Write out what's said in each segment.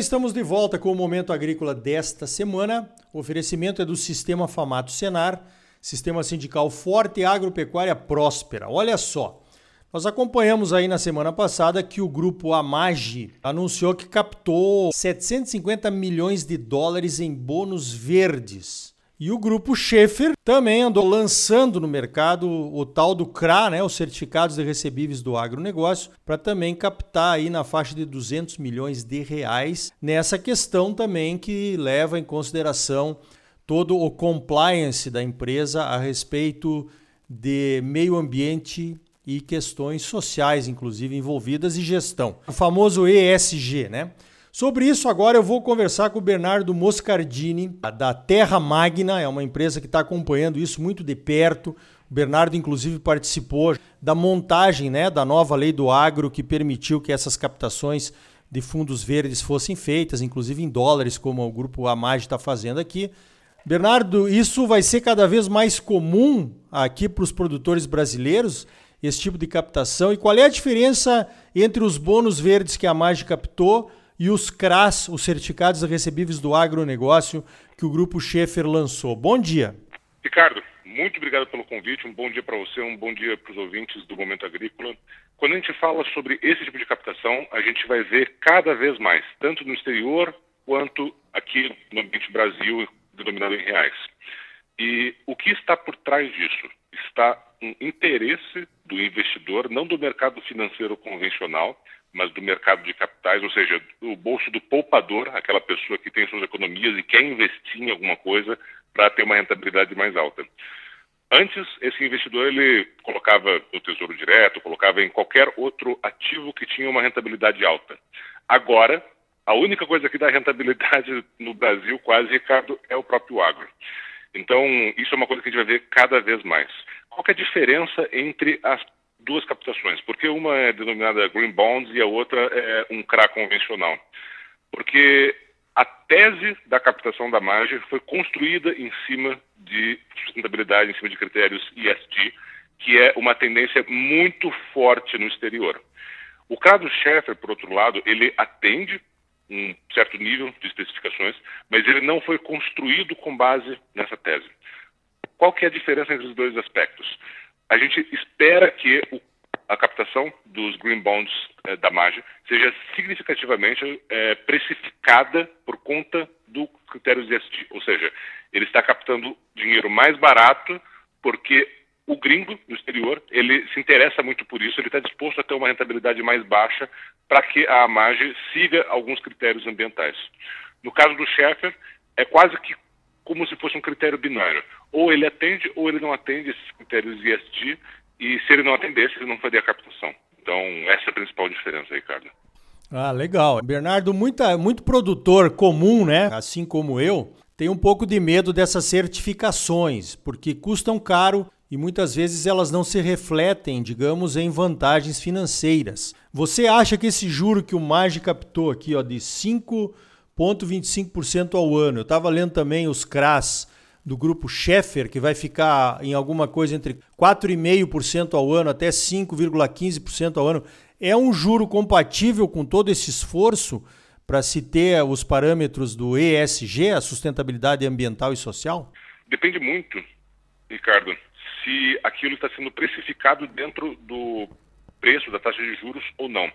estamos de volta com o Momento Agrícola desta semana. O oferecimento é do Sistema Famato Senar, Sistema Sindical Forte e Agropecuária Próspera. Olha só, nós acompanhamos aí na semana passada que o grupo Amage anunciou que captou 750 milhões de dólares em bônus verdes. E o grupo Schaefer também andou lançando no mercado o tal do CRA, né, os certificados de recebíveis do agronegócio, para também captar aí na faixa de 200 milhões de reais nessa questão também que leva em consideração todo o compliance da empresa a respeito de meio ambiente e questões sociais, inclusive, envolvidas e gestão. O famoso ESG, né? Sobre isso, agora eu vou conversar com o Bernardo Moscardini, da Terra Magna, é uma empresa que está acompanhando isso muito de perto. O Bernardo, inclusive, participou da montagem né, da nova lei do agro que permitiu que essas captações de fundos verdes fossem feitas, inclusive em dólares, como o grupo Amage está fazendo aqui. Bernardo, isso vai ser cada vez mais comum aqui para os produtores brasileiros? esse tipo de captação? E qual é a diferença entre os bônus verdes que a Mage captou e os CRAS, os certificados recebíveis do agronegócio, que o grupo Schaefer lançou? Bom dia. Ricardo, muito obrigado pelo convite. Um bom dia para você, um bom dia para os ouvintes do Momento Agrícola. Quando a gente fala sobre esse tipo de captação, a gente vai ver cada vez mais, tanto no exterior quanto aqui no ambiente Brasil, denominado em reais. E o que está por trás disso? Está um interesse do investidor, não do mercado financeiro convencional, mas do mercado de capitais, ou seja, o bolso do poupador, aquela pessoa que tem suas economias e quer investir em alguma coisa para ter uma rentabilidade mais alta. Antes, esse investidor ele colocava no Tesouro Direto, colocava em qualquer outro ativo que tinha uma rentabilidade alta. Agora, a única coisa que dá rentabilidade no Brasil, quase, Ricardo, é o próprio agro. Então, isso é uma coisa que a gente vai ver cada vez mais. Qual é a diferença entre as duas captações? Porque uma é denominada Green Bonds e a outra é um CRA convencional. Porque a tese da captação da margem foi construída em cima de sustentabilidade, em cima de critérios ESG, que é uma tendência muito forte no exterior. O caso Schaeffer, por outro lado, ele atende um certo nível de especificações, mas ele não foi construído com base nessa tese. Qual que é a diferença entre os dois aspectos? A gente espera que o, a captação dos green bonds eh, da margem seja significativamente eh, precificada por conta do critério ESG, ou seja, ele está captando dinheiro mais barato porque o gringo no exterior, ele se interessa muito por isso, ele está disposto a ter uma rentabilidade mais baixa para que a margem siga alguns critérios ambientais. No caso do Schaeffer, é quase que como se fosse um critério binário. Ou ele atende ou ele não atende esses critérios ESG, e se ele não atendesse, ele não faria a captação. Então, essa é a principal diferença, Ricardo. Ah, legal. Bernardo, muita, muito produtor comum, né? Assim como eu, tem um pouco de medo dessas certificações, porque custam caro e muitas vezes elas não se refletem, digamos, em vantagens financeiras. Você acha que esse juro que o MAGE captou aqui, ó, de 5,25% ao ano, eu estava lendo também os CRAS do grupo Schaeffer, que vai ficar em alguma coisa entre 4,5% ao ano até 5,15% ao ano, é um juro compatível com todo esse esforço para se ter os parâmetros do ESG, a sustentabilidade ambiental e social? Depende muito, Ricardo se aquilo está sendo precificado dentro do preço da taxa de juros ou não.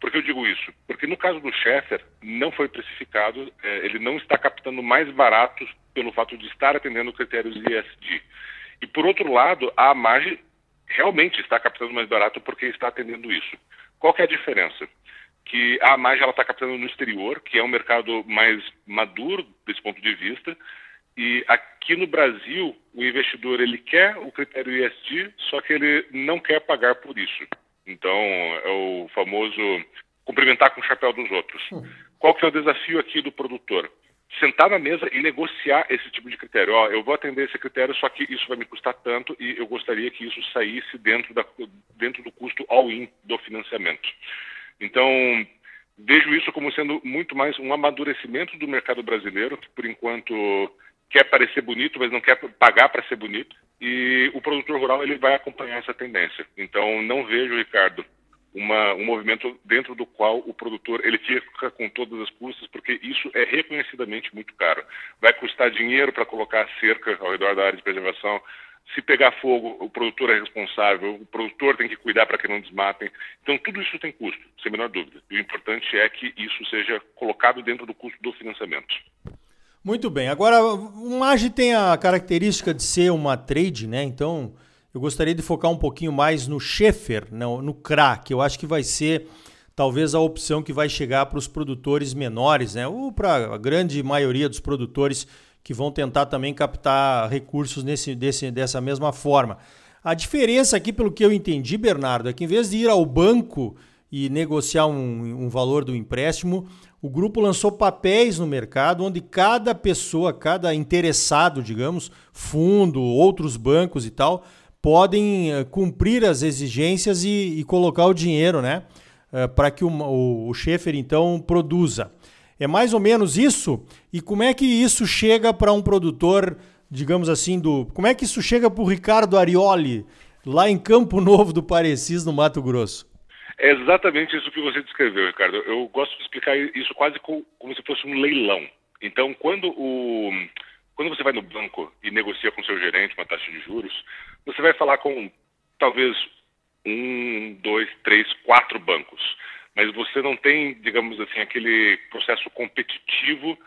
Por que eu digo isso? Porque no caso do Schaeffer, não foi precificado, é, ele não está captando mais barato pelo fato de estar atendendo critérios ISD. E por outro lado, a margem realmente está captando mais barato porque está atendendo isso. Qual é a diferença? Que a margem está captando no exterior, que é um mercado mais maduro desse ponto de vista, e aqui no Brasil, o investidor ele quer o critério ESG, só que ele não quer pagar por isso. Então, é o famoso cumprimentar com o chapéu dos outros. Hum. Qual que é o desafio aqui do produtor? Sentar na mesa e negociar esse tipo de critério. Ó, eu vou atender esse critério, só que isso vai me custar tanto e eu gostaria que isso saísse dentro, da, dentro do custo all-in do financiamento. Então, vejo isso como sendo muito mais um amadurecimento do mercado brasileiro, que por enquanto quer parecer bonito, mas não quer pagar para ser bonito. E o produtor rural ele vai acompanhar essa tendência. Então, não vejo, Ricardo, uma, um movimento dentro do qual o produtor ele fica com todas as custas, porque isso é reconhecidamente muito caro. Vai custar dinheiro para colocar cerca ao redor da área de preservação. Se pegar fogo, o produtor é responsável, o produtor tem que cuidar para que não desmatem. Então, tudo isso tem custo, sem menor dúvida. E o importante é que isso seja colocado dentro do custo do financiamento. Muito bem. Agora, o MAGE tem a característica de ser uma trade, né? Então, eu gostaria de focar um pouquinho mais no Schaefer, no, no CRA, que eu acho que vai ser talvez a opção que vai chegar para os produtores menores, né? ou para a grande maioria dos produtores que vão tentar também captar recursos nesse, desse, dessa mesma forma. A diferença aqui, pelo que eu entendi, Bernardo, é que em vez de ir ao banco e negociar um, um valor do empréstimo, o grupo lançou papéis no mercado onde cada pessoa, cada interessado, digamos, fundo, outros bancos e tal, podem eh, cumprir as exigências e, e colocar o dinheiro, né? Eh, para que o, o, o Schaefer então produza. É mais ou menos isso? E como é que isso chega para um produtor, digamos assim, do. Como é que isso chega para o Ricardo Arioli, lá em Campo Novo do Parecis, no Mato Grosso? É exatamente isso que você descreveu, Ricardo. Eu gosto de explicar isso quase como, se fosse um leilão. Então, quando o quando você vai no banco e negocia com seu gerente uma taxa de juros, você vai falar com talvez um, dois, três, quatro bancos, mas você não tem, digamos assim, aquele processo competitivo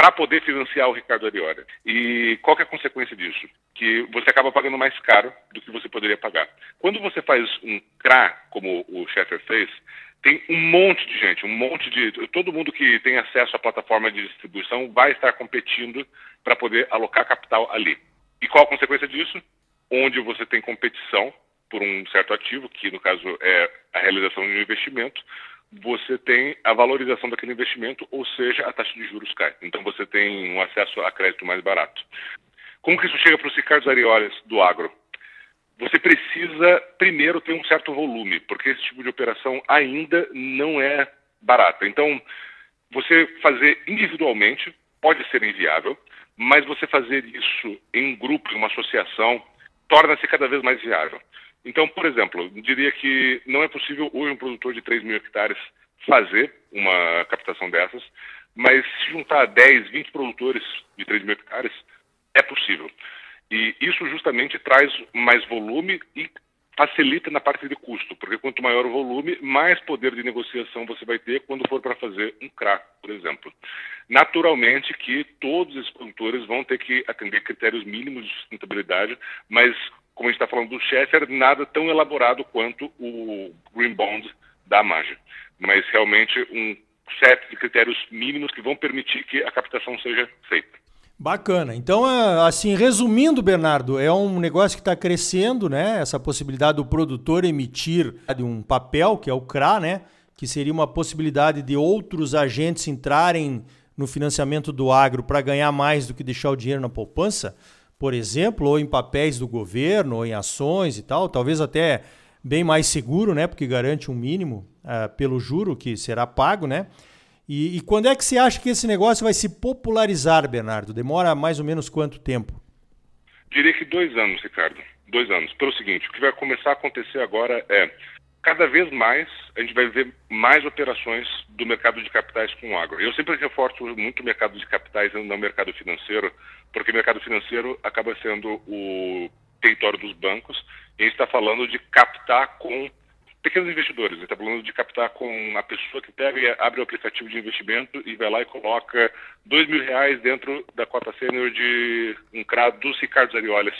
para poder financiar o Ricardo Ariora. E qual é a consequência disso? Que você acaba pagando mais caro do que você poderia pagar. Quando você faz um CRA, como o Sheffer fez, tem um monte de gente, um monte de. Todo mundo que tem acesso à plataforma de distribuição vai estar competindo para poder alocar capital ali. E qual a consequência disso? Onde você tem competição por um certo ativo, que no caso é a realização de um investimento, você tem a valorização daquele investimento, ou seja, a taxa de juros cai. Então você tem um acesso a crédito mais barato. Como que isso chega para os Ricardo Arioles do agro? você precisa primeiro ter um certo volume, porque esse tipo de operação ainda não é barata. Então, você fazer individualmente pode ser inviável, mas você fazer isso em grupo, em uma associação, torna-se cada vez mais viável. Então, por exemplo, diria que não é possível hoje um produtor de 3 mil hectares fazer uma captação dessas, mas se juntar 10, 20 produtores de 3 mil hectares, é possível. E isso justamente traz mais volume e facilita na parte de custo, porque quanto maior o volume, mais poder de negociação você vai ter quando for para fazer um CRA, por exemplo. Naturalmente que todos esses produtores vão ter que atender critérios mínimos de sustentabilidade, mas como a gente está falando do Sheffer, nada tão elaborado quanto o Green Bond da Maja, mas realmente um set de critérios mínimos que vão permitir que a captação seja feita. Bacana. Então, é, assim, resumindo, Bernardo, é um negócio que está crescendo, né? Essa possibilidade do produtor emitir um papel, que é o CRA, né? Que seria uma possibilidade de outros agentes entrarem no financiamento do agro para ganhar mais do que deixar o dinheiro na poupança, por exemplo, ou em papéis do governo, ou em ações e tal, talvez até bem mais seguro, né? Porque garante um mínimo uh, pelo juro que será pago, né? E, e, quando é que você acha que esse negócio vai se popularizar, Bernardo? Demora mais ou menos quanto tempo? Diria que dois anos, Ricardo. Dois anos. Pelo seguinte, o que vai começar a acontecer agora é cada vez mais a gente vai ver mais operações do mercado de capitais com o agro. Eu sempre reforço muito o mercado de capitais e não o mercado financeiro, porque o mercado financeiro acaba sendo o território dos bancos e a gente está falando de captar com pequenos investidores. Ele está falando de captar com a pessoa que pega e abre o aplicativo de investimento e vai lá e coloca dois mil reais dentro da cota sênior de um CRA dos Ricardo Arioles.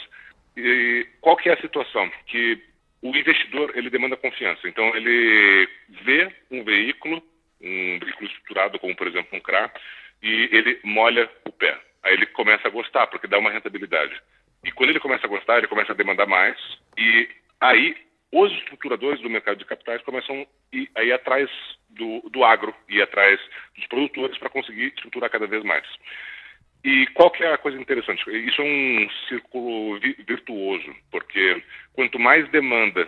E qual que é a situação? Que o investidor ele demanda confiança. Então ele vê um veículo, um veículo estruturado como por exemplo um CRA, e ele molha o pé. Aí ele começa a gostar porque dá uma rentabilidade. E quando ele começa a gostar, ele começa a demandar mais e aí os estruturadores do mercado de capitais começam a ir atrás do, do agro, ir atrás dos produtores para conseguir estruturar cada vez mais. E qual que é a coisa interessante? Isso é um círculo virtuoso, porque quanto mais demanda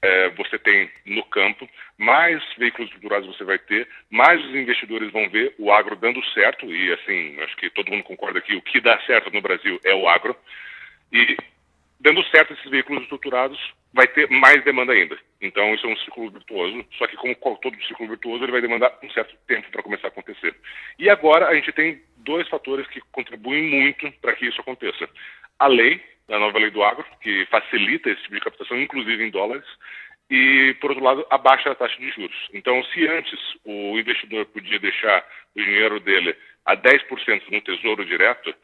é, você tem no campo, mais veículos estruturados você vai ter, mais os investidores vão ver o agro dando certo, e assim, acho que todo mundo concorda que o que dá certo no Brasil é o agro, e dando certo esses veículos estruturados, vai ter mais demanda ainda. Então, isso é um ciclo virtuoso, só que como todo ciclo virtuoso, ele vai demandar um certo tempo para começar a acontecer. E agora a gente tem dois fatores que contribuem muito para que isso aconteça. A lei, a nova lei do agro, que facilita esse tipo de captação, inclusive em dólares, e, por outro lado, abaixa a taxa de juros. Então, se antes o investidor podia deixar o dinheiro dele a 10% no tesouro direto,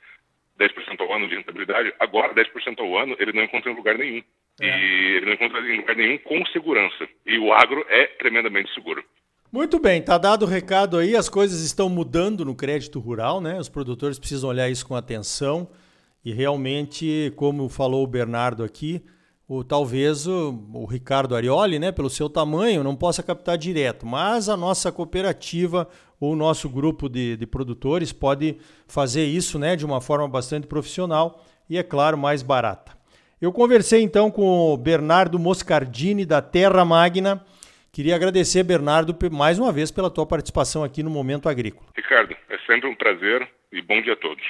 10% ao ano de rentabilidade, agora 10% ao ano ele não encontra em lugar nenhum. É. E ele não encontra em lugar nenhum com segurança. E o agro é tremendamente seguro. Muito bem, tá dado o recado aí, as coisas estão mudando no crédito rural, né? Os produtores precisam olhar isso com atenção e realmente, como falou o Bernardo aqui, o, talvez o, o, Ricardo Arioli, né, pelo seu tamanho, não possa captar direto, mas a nossa cooperativa ou o nosso grupo de, de produtores pode fazer isso né, de uma forma bastante profissional e, é claro, mais barata. Eu conversei então com o Bernardo Moscardini, da Terra Magna. Queria agradecer, Bernardo, mais uma vez pela tua participação aqui no Momento Agrícola. Ricardo, é sempre um prazer e bom dia a todos.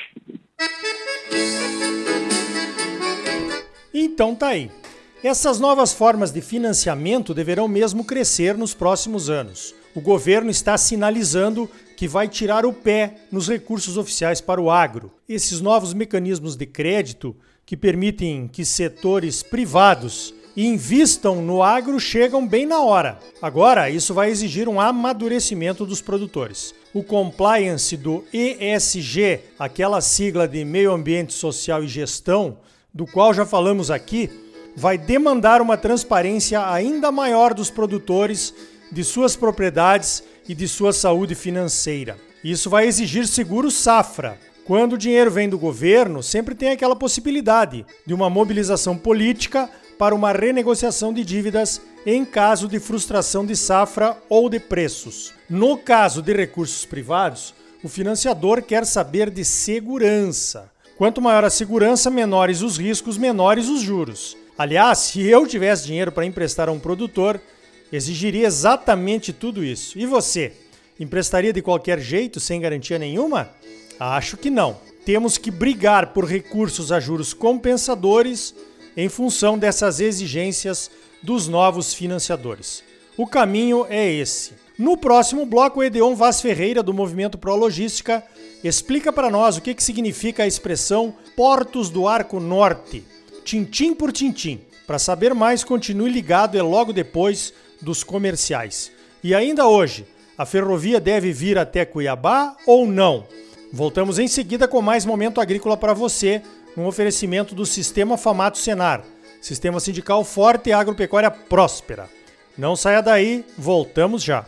Então tá aí. Essas novas formas de financiamento deverão mesmo crescer nos próximos anos. O governo está sinalizando que vai tirar o pé nos recursos oficiais para o agro. Esses novos mecanismos de crédito que permitem que setores privados invistam no agro chegam bem na hora. Agora, isso vai exigir um amadurecimento dos produtores. O compliance do ESG, aquela sigla de Meio Ambiente Social e Gestão, do qual já falamos aqui, vai demandar uma transparência ainda maior dos produtores, de suas propriedades e de sua saúde financeira. Isso vai exigir seguro safra. Quando o dinheiro vem do governo, sempre tem aquela possibilidade de uma mobilização política para uma renegociação de dívidas em caso de frustração de safra ou de preços. No caso de recursos privados, o financiador quer saber de segurança. Quanto maior a segurança, menores os riscos, menores os juros. Aliás, se eu tivesse dinheiro para emprestar a um produtor, exigiria exatamente tudo isso. E você? Emprestaria de qualquer jeito, sem garantia nenhuma? Acho que não. Temos que brigar por recursos a juros compensadores em função dessas exigências dos novos financiadores. O caminho é esse. No próximo bloco, Edeon Vaz Ferreira, do Movimento Pro Logística, explica para nós o que, que significa a expressão Portos do Arco Norte tintim por tintim. Para saber mais, continue ligado, é logo depois dos comerciais. E ainda hoje, a ferrovia deve vir até Cuiabá ou não? Voltamos em seguida com mais momento agrícola para você, um oferecimento do Sistema Famato Senar, Sistema Sindical Forte e Agropecuária Próspera. Não saia daí, voltamos já.